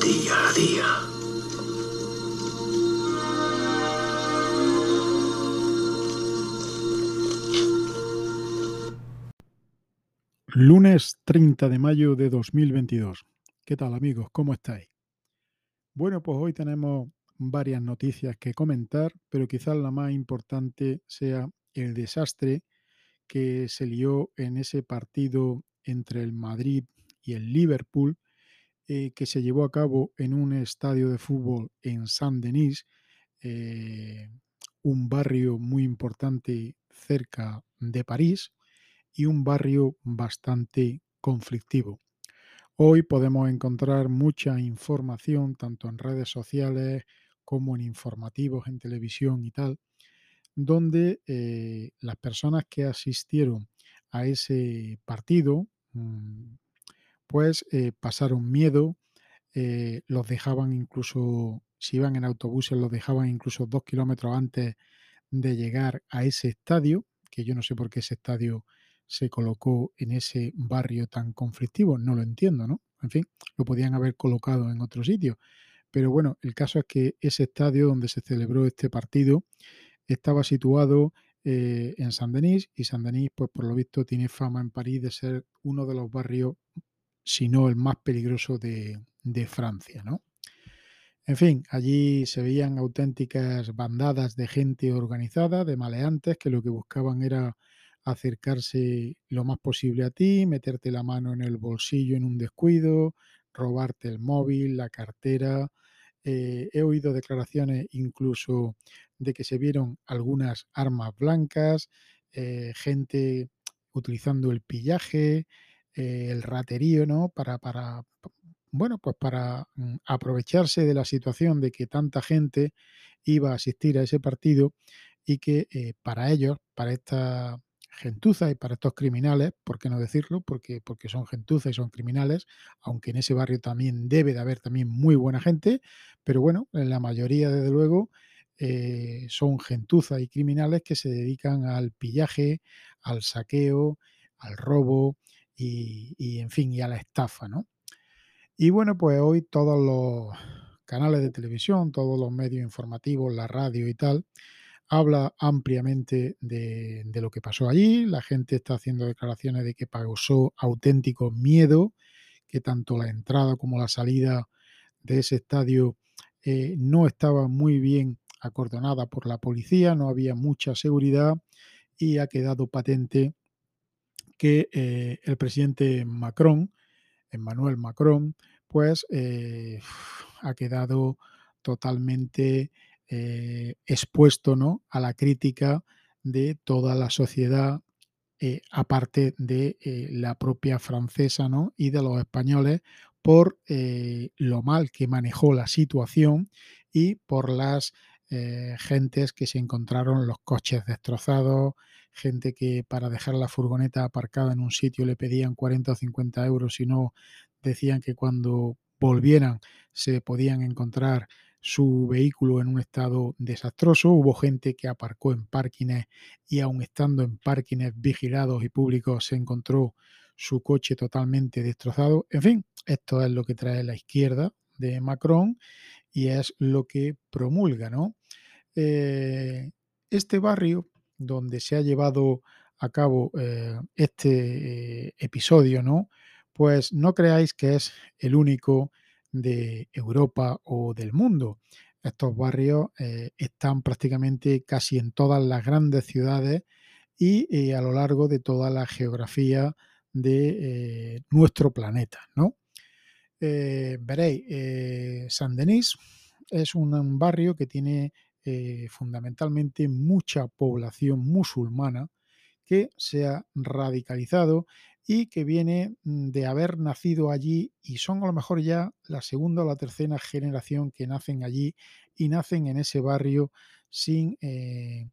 Día a día. Lunes 30 de mayo de 2022. ¿Qué tal amigos? ¿Cómo estáis? Bueno, pues hoy tenemos varias noticias que comentar, pero quizás la más importante sea el desastre que se lió en ese partido entre el Madrid y el Liverpool, eh, que se llevó a cabo en un estadio de fútbol en Saint-Denis, eh, un barrio muy importante cerca de París y un barrio bastante conflictivo. Hoy podemos encontrar mucha información, tanto en redes sociales como en informativos en televisión y tal, donde eh, las personas que asistieron a ese partido, mm, pues pasaron miedo, eh, los dejaban incluso, si iban en autobuses, los dejaban incluso dos kilómetros antes de llegar a ese estadio, que yo no sé por qué ese estadio se colocó en ese barrio tan conflictivo, no lo entiendo, ¿no? En fin, lo podían haber colocado en otro sitio. Pero bueno, el caso es que ese estadio donde se celebró este partido estaba situado eh, en Saint-Denis y Saint-Denis, pues por lo visto, tiene fama en París de ser uno de los barrios, si no el más peligroso de, de Francia, ¿no? En fin, allí se veían auténticas bandadas de gente organizada, de maleantes, que lo que buscaban era acercarse lo más posible a ti, meterte la mano en el bolsillo en un descuido, robarte el móvil, la cartera. Eh, he oído declaraciones incluso de que se vieron algunas armas blancas, eh, gente utilizando el pillaje, eh, el raterío, ¿no? Para, para, bueno, pues para mm, aprovecharse de la situación de que tanta gente iba a asistir a ese partido y que para ellos, para esta gentuza y para estos criminales, ¿por qué no decirlo? Porque, porque son gentuza y son criminales, aunque en ese barrio también debe de haber también muy buena gente, pero bueno, en la mayoría, desde luego, eh, son gentuza y criminales que se dedican al pillaje, al saqueo, al robo y, en fin, y a la estafa, ¿no? Y bueno, pues hoy todos los canales de televisión, todos los medios informativos, la radio y tal, habla ampliamente de, lo que pasó allí. La gente está haciendo declaraciones de que causó auténtico miedo, que tanto la entrada como la salida de ese estadio eh, no estaba muy bien acordonada por la policía, no había mucha seguridad y ha quedado patente que eh, el presidente Macron, Emmanuel Macron, pues eh, ha quedado totalmente eh, expuesto ¿no? a la crítica de toda la sociedad, aparte de la propia francesa ¿no? y de los españoles, por lo mal que manejó la situación y por las gentes que se encontraron los coches destrozados, gente que para dejar la furgoneta aparcada en un sitio le pedían 40 o 50 euros y no decían que cuando volvieran se podían encontrar su vehículo en un estado desastroso. Hubo gente que aparcó en parkings y aun estando en parkings vigilados y públicos se encontró su coche totalmente destrozado. En fin, esto es lo que trae la izquierda de Macron y es lo que promulga, ¿no? Eh, este barrio donde se ha llevado a cabo eh, este eh, episodio, ¿no? Pues no creáis que es el único de Europa o del mundo. Estos barrios eh, están prácticamente casi en todas las grandes ciudades y a lo largo de toda la geografía de nuestro planeta. ¿no? veréis, San Denis es un, barrio que tiene fundamentalmente mucha población musulmana que se ha radicalizado y que viene mm, de haber nacido allí y son a lo mejor ya la segunda o la tercera generación que nacen allí y nacen en ese barrio sin, eh,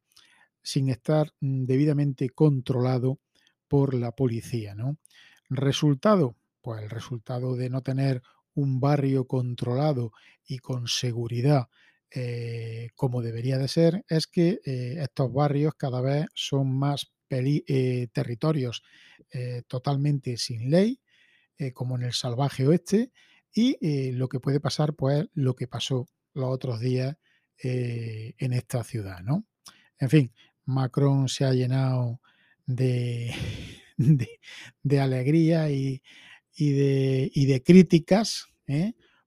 sin estar mm, debidamente controlado por la policía. ¿no? Resultado, pues el resultado de no tener un barrio controlado y con seguridad eh, como debería de ser, es que eh, estos barrios cada vez son más territorios eh, totalmente sin ley, como en el salvaje oeste, y lo que puede pasar, pues lo que pasó los otros días en esta ciudad, ¿no? En fin, Macron se ha llenado de, alegría y, de, críticas,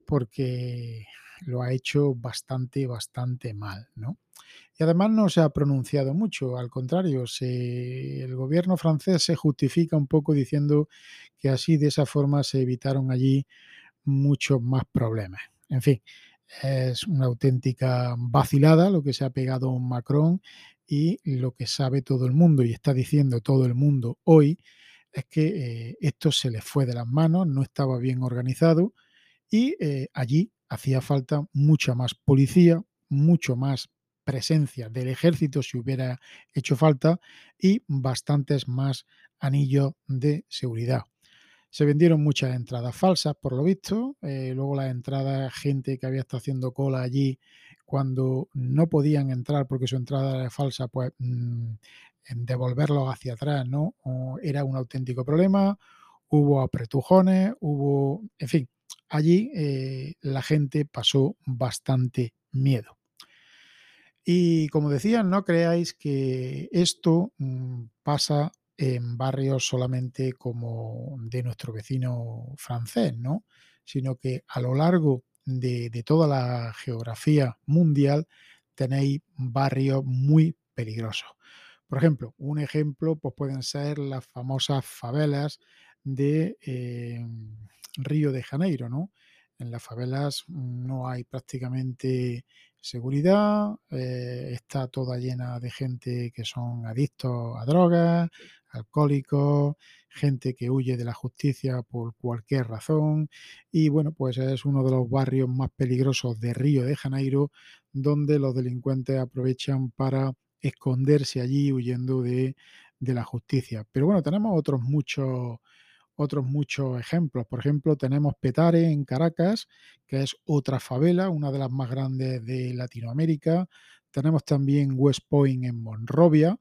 porque lo ha hecho bastante, bastante mal, ¿no? Y además no se ha pronunciado mucho, al contrario, el gobierno francés se justifica un poco diciendo que así de esa forma se evitaron allí muchos más problemas. En fin, es una auténtica vacilada lo que se ha pegado Macron y lo que sabe todo el mundo y está diciendo todo el mundo hoy es que eh, esto se le fue de las manos, no estaba bien organizado y eh, allí hacía falta mucha más policía, mucho más presencia del ejército si hubiera hecho falta y bastantes más anillos de seguridad. Se vendieron muchas entradas falsas, por lo visto. Eh, luego las entradas, gente que había estado haciendo cola allí cuando no podían entrar porque su entrada era falsa, pues mmm, devolverlos hacia atrás, ¿no? Era un auténtico problema. Hubo apretujones, hubo, en fin, allí eh, la gente pasó bastante miedo. Y como decía, no creáis que esto mmm, pasa en barrios solamente como de nuestro vecino francés, ¿no? Sino que a lo largo de, de toda la geografía mundial tenéis barrios muy peligrosos. Por ejemplo, un ejemplo pues pueden ser las famosas favelas de eh, Río de Janeiro, ¿no? En las favelas no hay prácticamente seguridad, eh, está toda llena de gente que son adictos a drogas, alcohólicos, gente que huye de la justicia por cualquier razón y bueno, pues es uno de los barrios más peligrosos de Río de Janeiro donde los delincuentes aprovechan para esconderse allí huyendo de, de la justicia. Pero bueno, tenemos otros muchos otros muchos ejemplos. Por ejemplo, tenemos Petare en Caracas, que es otra favela, una de las más grandes de Latinoamérica. Tenemos también West Point en Monrovia,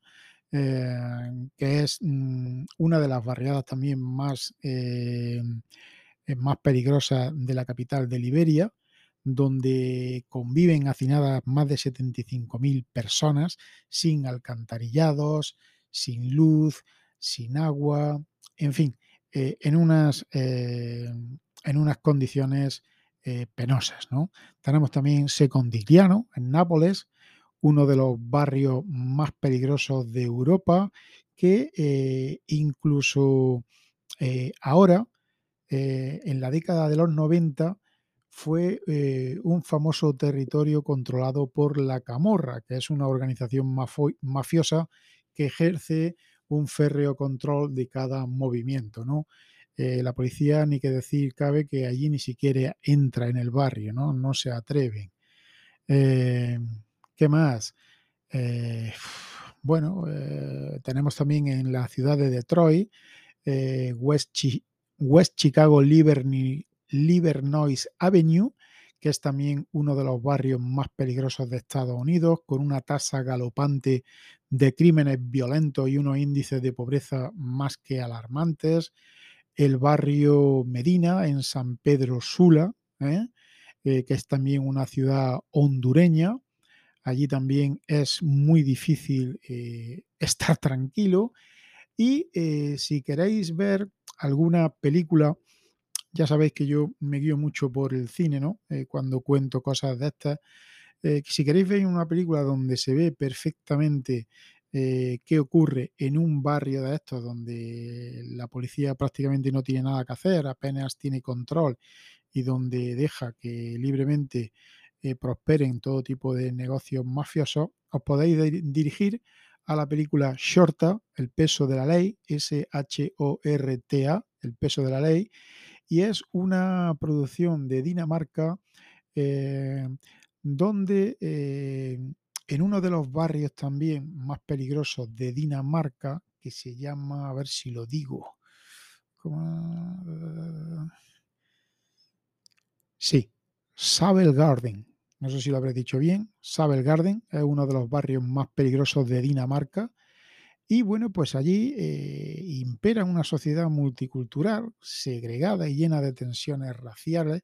eh, que es mmm, una de las barriadas también más, eh, más peligrosas de la capital de Liberia, donde conviven hacinadas más de 75.000 personas sin alcantarillados, sin luz, sin agua, en fin, eh, en, unas, eh, en unas condiciones eh, penosas. ¿no? Tenemos también Secondigliano en Nápoles, uno de los barrios más peligrosos de Europa, que incluso ahora, en la década de los 90, fue un famoso territorio controlado por la Camorra, que es una organización mafiosa que ejerce un férreo control de cada movimiento, ¿no? Eh, la policía, ni que decir cabe, que allí ni siquiera entra en el barrio, ¿no? No se atreven. Eh, ¿Qué más? Eh, bueno, tenemos también en la ciudad de Detroit, West, Chi West, Chicago Livernois Avenue, que es también uno de los barrios más peligrosos de Estados Unidos, con una tasa galopante de crímenes violentos y unos índices de pobreza más que alarmantes. El barrio Medina, en San Pedro Sula, ¿eh? Eh, que es también una ciudad hondureña. Allí también es muy difícil eh, estar tranquilo. Y si queréis ver alguna película ya sabéis que yo me guío mucho por el cine, ¿no? Cuando cuento cosas de estas. Eh, si queréis ver una película donde se ve perfectamente eh, qué ocurre en un barrio de estos donde la policía prácticamente no tiene nada que hacer, apenas tiene control y donde deja que libremente prosperen todo tipo de negocios mafiosos, os podéis dirigir a la película Shorta, El peso de la ley, S-H-O-R-T-A, El peso de la ley, y es una producción de Dinamarca eh, donde eh, en uno de los barrios también más peligrosos de Dinamarca, que se llama, a ver si lo digo, sí, Sabel Garden, no sé si lo habré dicho bien, Sabel Garden es uno de los barrios más peligrosos de Dinamarca Y bueno, pues allí eh, impera una sociedad multicultural, segregada y llena de tensiones raciales.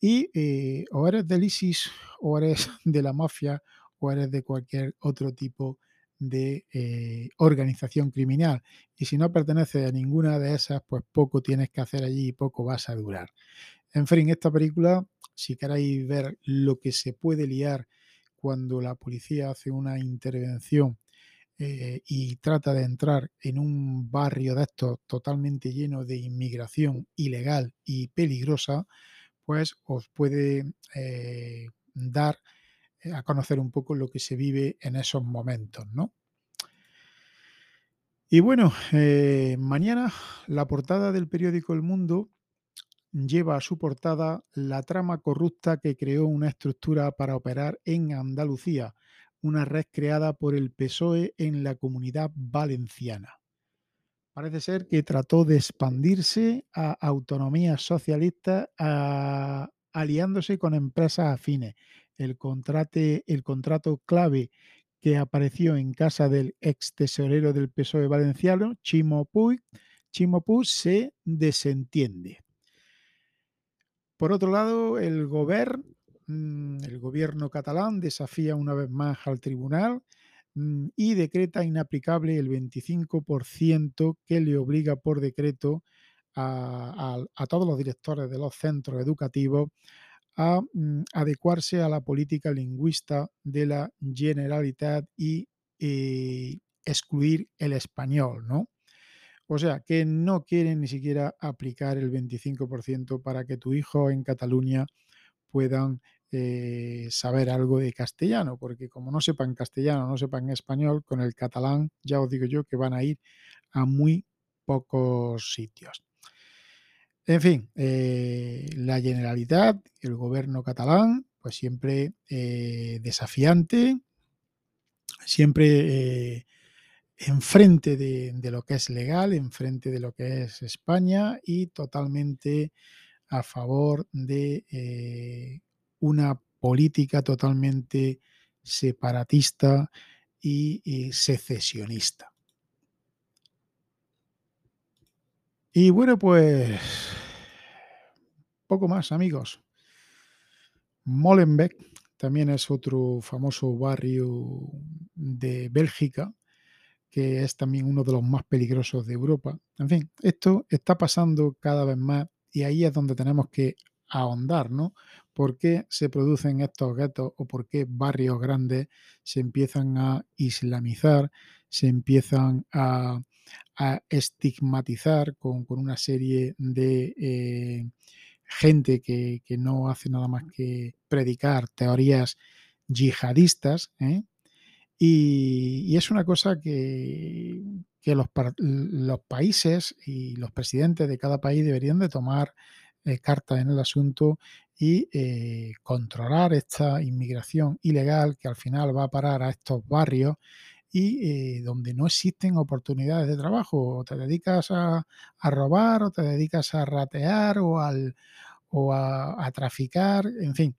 Y eh, o eres del ISIS, o eres de la mafia, o eres de cualquier otro tipo de eh, organización criminal. Y si no perteneces a ninguna de esas, pues poco tienes que hacer allí y poco vas a durar. En fin, esta película, si queréis ver lo que se puede liar cuando la policía hace una intervención eh, y trata de entrar en un barrio de estos totalmente lleno de inmigración ilegal y peligrosa, pues os puede eh, dar eh, a conocer un poco lo que se vive en esos momentos, ¿no? Y bueno, mañana la portada del periódico El Mundo lleva a su portada la trama corrupta que creó una estructura para operar en Andalucía, una red creada por el PSOE en la comunidad valenciana. Parece ser que trató de expandirse a autonomías socialistas aliándose con empresas afines. El, contrato clave que apareció en casa del ex tesorero del PSOE valenciano, Chimo Puig, Chimo Puig se desentiende. Por otro lado, el gobierno, mm, gobierno catalán desafía una vez más al tribunal y decreta inaplicable el 25% que le obliga por decreto a, todos los directores de los centros educativos a mm, adecuarse a la política lingüista de la Generalitat y eh, excluir el español, ¿no? O sea, que no quieren ni siquiera aplicar el 25% para que tu hijo en Cataluña puedan eh, saber algo de castellano, porque como no sepan castellano, no sepan español, con el catalán ya os digo yo que van a ir a muy pocos sitios. En fin, eh, la Generalidad, el gobierno catalán, pues siempre eh, desafiante, siempre enfrente de, lo que es legal, enfrente de lo que es España y totalmente a favor de una política totalmente separatista y, secesionista. Y bueno, pues poco más amigos. Molenbeek también es otro famoso barrio de Bélgica que es también uno de los más peligrosos de Europa. En fin, esto está pasando cada vez más y ahí es donde tenemos que ahondar, ¿no? ¿Por qué se producen estos guetos o por qué barrios grandes se empiezan a islamizar, se empiezan a, estigmatizar con, una serie de eh, gente que, no hace nada más que predicar teorías yihadistas, ¿eh? Y, es una cosa que, los, países y los presidentes de cada país deberían de tomar eh, carta en el asunto y eh, controlar esta inmigración ilegal que al final va a parar a estos barrios y eh, donde no existen oportunidades de trabajo. O te dedicas a, robar o te dedicas a ratear o, al, o a, traficar, en fin.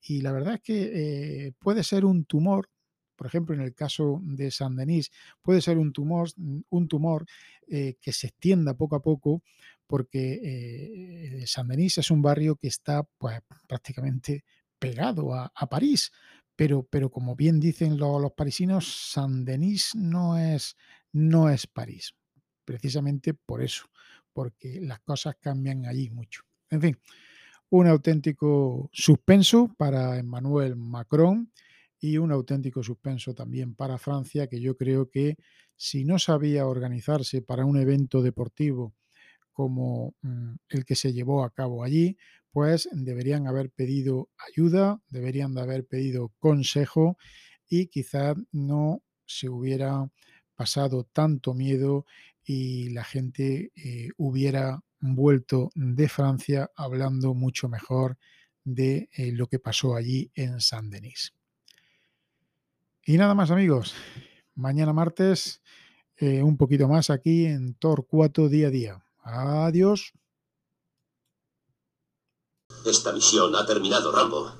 Y la verdad es que puede ser un tumor por ejemplo, en el caso de San Denis, puede ser un tumor, un tumor eh, que se extienda poco a poco, porque eh, San Denis es un barrio que está pues, prácticamente pegado a, París. Pero, pero, como bien dicen los, parisinos, San Denis no es, no es París. Precisamente por eso, porque las cosas cambian allí mucho. En fin, un auténtico suspenso para Emmanuel Macron y un auténtico suspenso también para Francia, que yo creo que si no sabía organizarse para un evento deportivo como mm, el que se llevó a cabo allí, pues deberían haber pedido ayuda, deberían de haber pedido consejo y quizás no se hubiera pasado tanto miedo y la gente eh, hubiera vuelto de Francia hablando mucho mejor de eh, lo que pasó allí en Saint-Denis. Y nada más amigos, mañana martes eh, un poquito más aquí en Torcuato día a día. Adiós. Esta misión ha terminado, Rambo.